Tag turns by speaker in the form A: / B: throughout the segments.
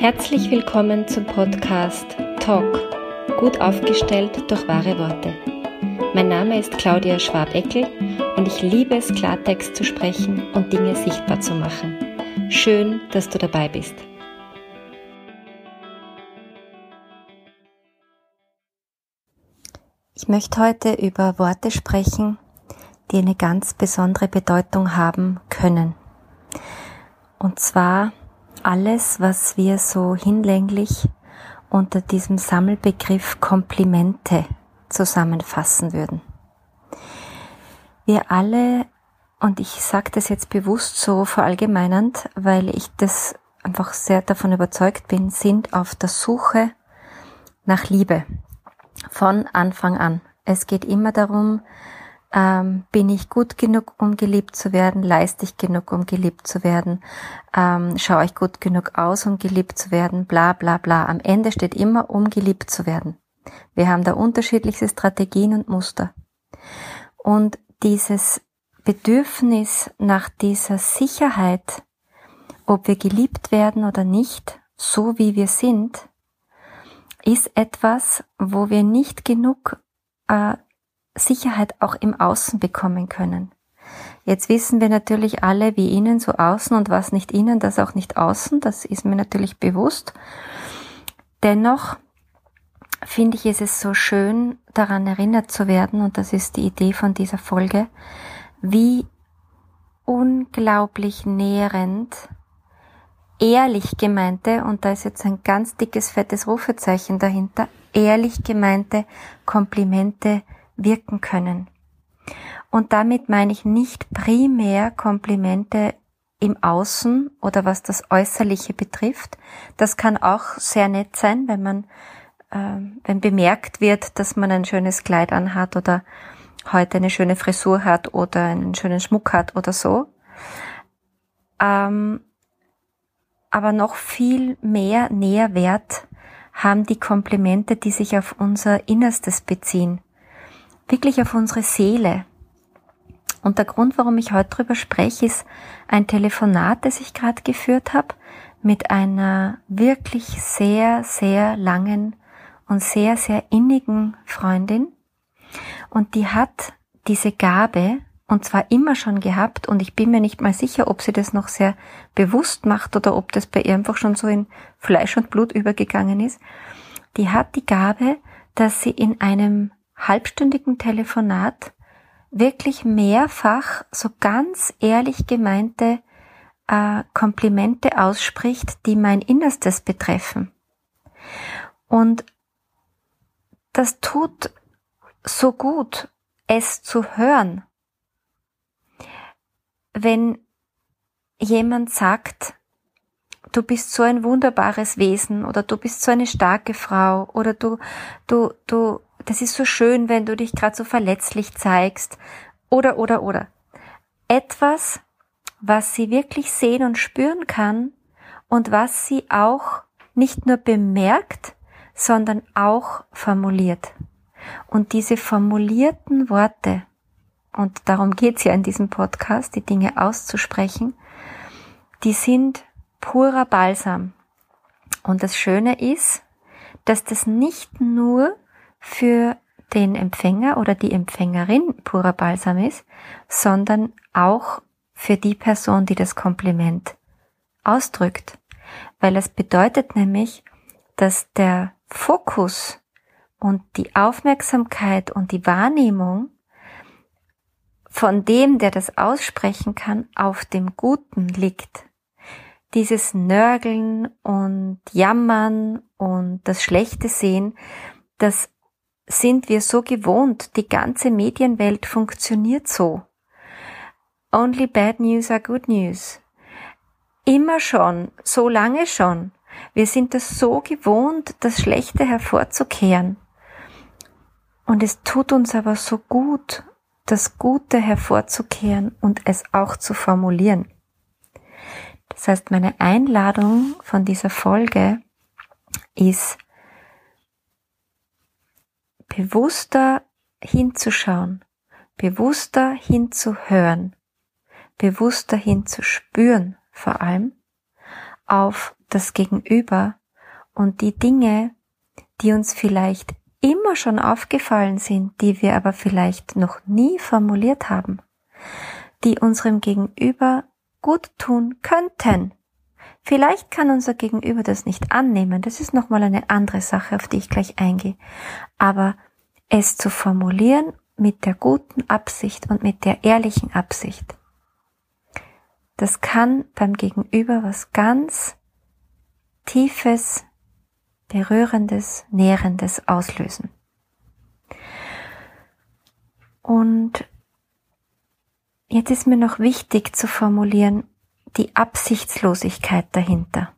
A: Herzlich willkommen zum Podcast Talk, gut aufgestellt durch wahre Worte. Mein Name ist Claudia Schwabeckel und ich liebe es, Klartext zu sprechen und Dinge sichtbar zu machen. Schön, dass du dabei bist. Ich möchte heute über Worte sprechen, die eine ganz besondere Bedeutung haben können. Und zwar alles, was wir so hinlänglich unter diesem Sammelbegriff Komplimente zusammenfassen würden. Wir alle, und ich sage das jetzt bewusst so verallgemeinernd, weil ich das einfach sehr davon überzeugt bin, sind auf der Suche nach Liebe von Anfang an. Es geht immer darum, ähm, bin ich gut genug, um geliebt zu werden? Leiste ich genug, um geliebt zu werden? Ähm, schaue ich gut genug aus, um geliebt zu werden? Bla bla bla. Am Ende steht immer, um geliebt zu werden. Wir haben da unterschiedlichste Strategien und Muster. Und dieses Bedürfnis nach dieser Sicherheit, ob wir geliebt werden oder nicht, so wie wir sind, ist etwas, wo wir nicht genug äh, Sicherheit auch im Außen bekommen können. Jetzt wissen wir natürlich alle, wie innen so außen und was nicht innen, das auch nicht außen, das ist mir natürlich bewusst. Dennoch finde ich es ist so schön, daran erinnert zu werden, und das ist die Idee von dieser Folge, wie unglaublich nährend ehrlich gemeinte, und da ist jetzt ein ganz dickes, fettes Rufezeichen dahinter, ehrlich gemeinte Komplimente wirken können. Und damit meine ich nicht primär Komplimente im Außen oder was das Äußerliche betrifft. Das kann auch sehr nett sein, wenn man, äh, wenn bemerkt wird, dass man ein schönes Kleid anhat oder heute eine schöne Frisur hat oder einen schönen Schmuck hat oder so. Ähm, aber noch viel mehr Nährwert haben die Komplimente, die sich auf unser Innerstes beziehen wirklich auf unsere Seele. Und der Grund, warum ich heute drüber spreche, ist ein Telefonat, das ich gerade geführt habe mit einer wirklich sehr, sehr langen und sehr, sehr innigen Freundin. Und die hat diese Gabe, und zwar immer schon gehabt, und ich bin mir nicht mal sicher, ob sie das noch sehr bewusst macht oder ob das bei ihr einfach schon so in Fleisch und Blut übergegangen ist. Die hat die Gabe, dass sie in einem halbstündigen Telefonat wirklich mehrfach so ganz ehrlich gemeinte äh, Komplimente ausspricht, die mein Innerstes betreffen. Und das tut so gut, es zu hören. Wenn jemand sagt, du bist so ein wunderbares Wesen oder du bist so eine starke Frau oder du, du, du das ist so schön, wenn du dich gerade so verletzlich zeigst. Oder, oder, oder. Etwas, was sie wirklich sehen und spüren kann und was sie auch nicht nur bemerkt, sondern auch formuliert. Und diese formulierten Worte, und darum geht's ja in diesem Podcast, die Dinge auszusprechen, die sind purer Balsam. Und das Schöne ist, dass das nicht nur für den Empfänger oder die Empfängerin purer Balsam ist, sondern auch für die Person, die das Kompliment ausdrückt. Weil es bedeutet nämlich, dass der Fokus und die Aufmerksamkeit und die Wahrnehmung von dem, der das aussprechen kann, auf dem Guten liegt. Dieses Nörgeln und Jammern und das Schlechte sehen, das sind wir so gewohnt, die ganze Medienwelt funktioniert so. Only bad news are good news. Immer schon, so lange schon. Wir sind es so gewohnt, das Schlechte hervorzukehren. Und es tut uns aber so gut, das Gute hervorzukehren und es auch zu formulieren. Das heißt, meine Einladung von dieser Folge ist, bewusster hinzuschauen, bewusster hinzuhören, bewusster hinzuspüren vor allem, auf das Gegenüber und die Dinge, die uns vielleicht immer schon aufgefallen sind, die wir aber vielleicht noch nie formuliert haben, die unserem Gegenüber gut tun könnten. Vielleicht kann unser Gegenüber das nicht annehmen, das ist nochmal eine andere Sache, auf die ich gleich eingehe. Aber es zu formulieren mit der guten Absicht und mit der ehrlichen Absicht, das kann beim Gegenüber was ganz Tiefes, Berührendes, Nährendes auslösen. Und jetzt ist mir noch wichtig zu formulieren, die Absichtslosigkeit dahinter.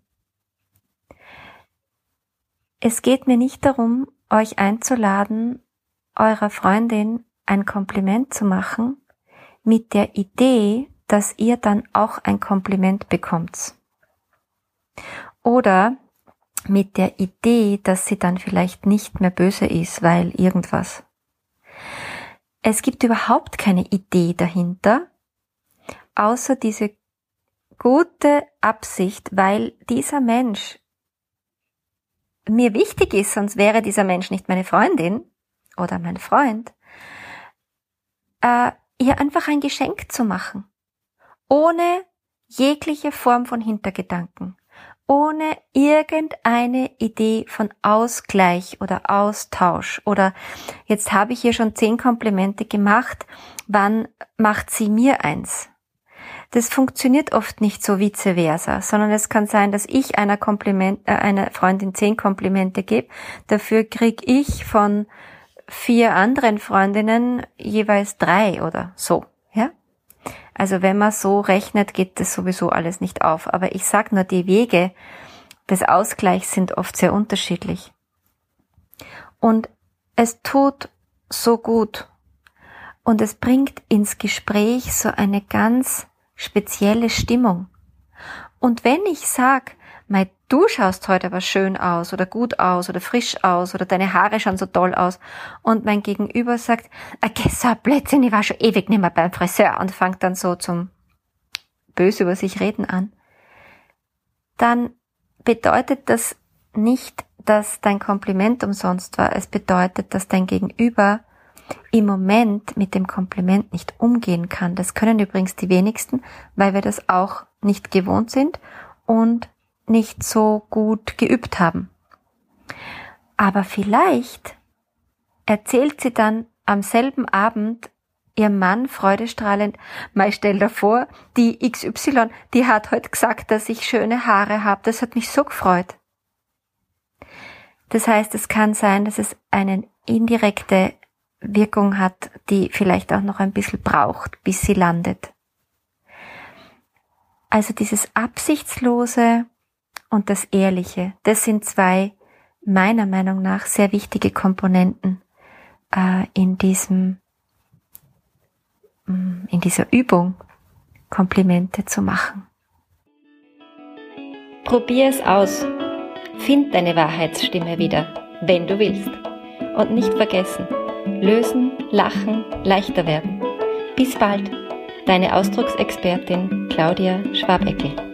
A: Es geht mir nicht darum, euch einzuladen, eurer Freundin ein Kompliment zu machen, mit der Idee, dass ihr dann auch ein Kompliment bekommt. Oder mit der Idee, dass sie dann vielleicht nicht mehr böse ist, weil irgendwas. Es gibt überhaupt keine Idee dahinter, außer diese gute Absicht, weil dieser Mensch mir wichtig ist, sonst wäre dieser Mensch nicht meine Freundin oder mein Freund, äh, ihr einfach ein Geschenk zu machen, ohne jegliche Form von Hintergedanken. Ohne irgendeine Idee von Ausgleich oder Austausch. Oder jetzt habe ich ihr schon zehn Komplimente gemacht, wann macht sie mir eins? Das funktioniert oft nicht so vice versa, sondern es kann sein, dass ich einer Kompliment, äh, einer Freundin zehn Komplimente gebe, dafür krieg ich von vier anderen Freundinnen jeweils drei oder so, ja? Also wenn man so rechnet, geht das sowieso alles nicht auf. Aber ich sag nur, die Wege des Ausgleichs sind oft sehr unterschiedlich. Und es tut so gut. Und es bringt ins Gespräch so eine ganz spezielle Stimmung. Und wenn ich sag, Mei, du schaust heute aber schön aus oder gut aus oder frisch aus oder deine Haare schauen so toll aus und mein Gegenüber sagt, okay, so Blödsinn, ich war schon ewig nicht mehr beim Friseur und fängt dann so zum böse über sich reden an, dann bedeutet das nicht, dass dein Kompliment umsonst war. Es bedeutet, dass dein Gegenüber im Moment mit dem Kompliment nicht umgehen kann. Das können übrigens die wenigsten, weil wir das auch nicht gewohnt sind und nicht so gut geübt haben. Aber vielleicht erzählt sie dann am selben Abend ihr Mann freudestrahlend, mal stell dir vor, die XY, die hat heute gesagt, dass ich schöne Haare habe, das hat mich so gefreut. Das heißt, es kann sein, dass es eine indirekte Wirkung hat, die vielleicht auch noch ein bisschen braucht, bis sie landet. Also dieses absichtslose, und das Ehrliche. Das sind zwei meiner Meinung nach sehr wichtige Komponenten äh, in diesem mm, in dieser Übung Komplimente zu machen.
B: Probier es aus. Find deine Wahrheitsstimme wieder, wenn du willst. Und nicht vergessen, lösen, lachen, leichter werden. Bis bald, deine Ausdrucksexpertin Claudia Schwabeckel.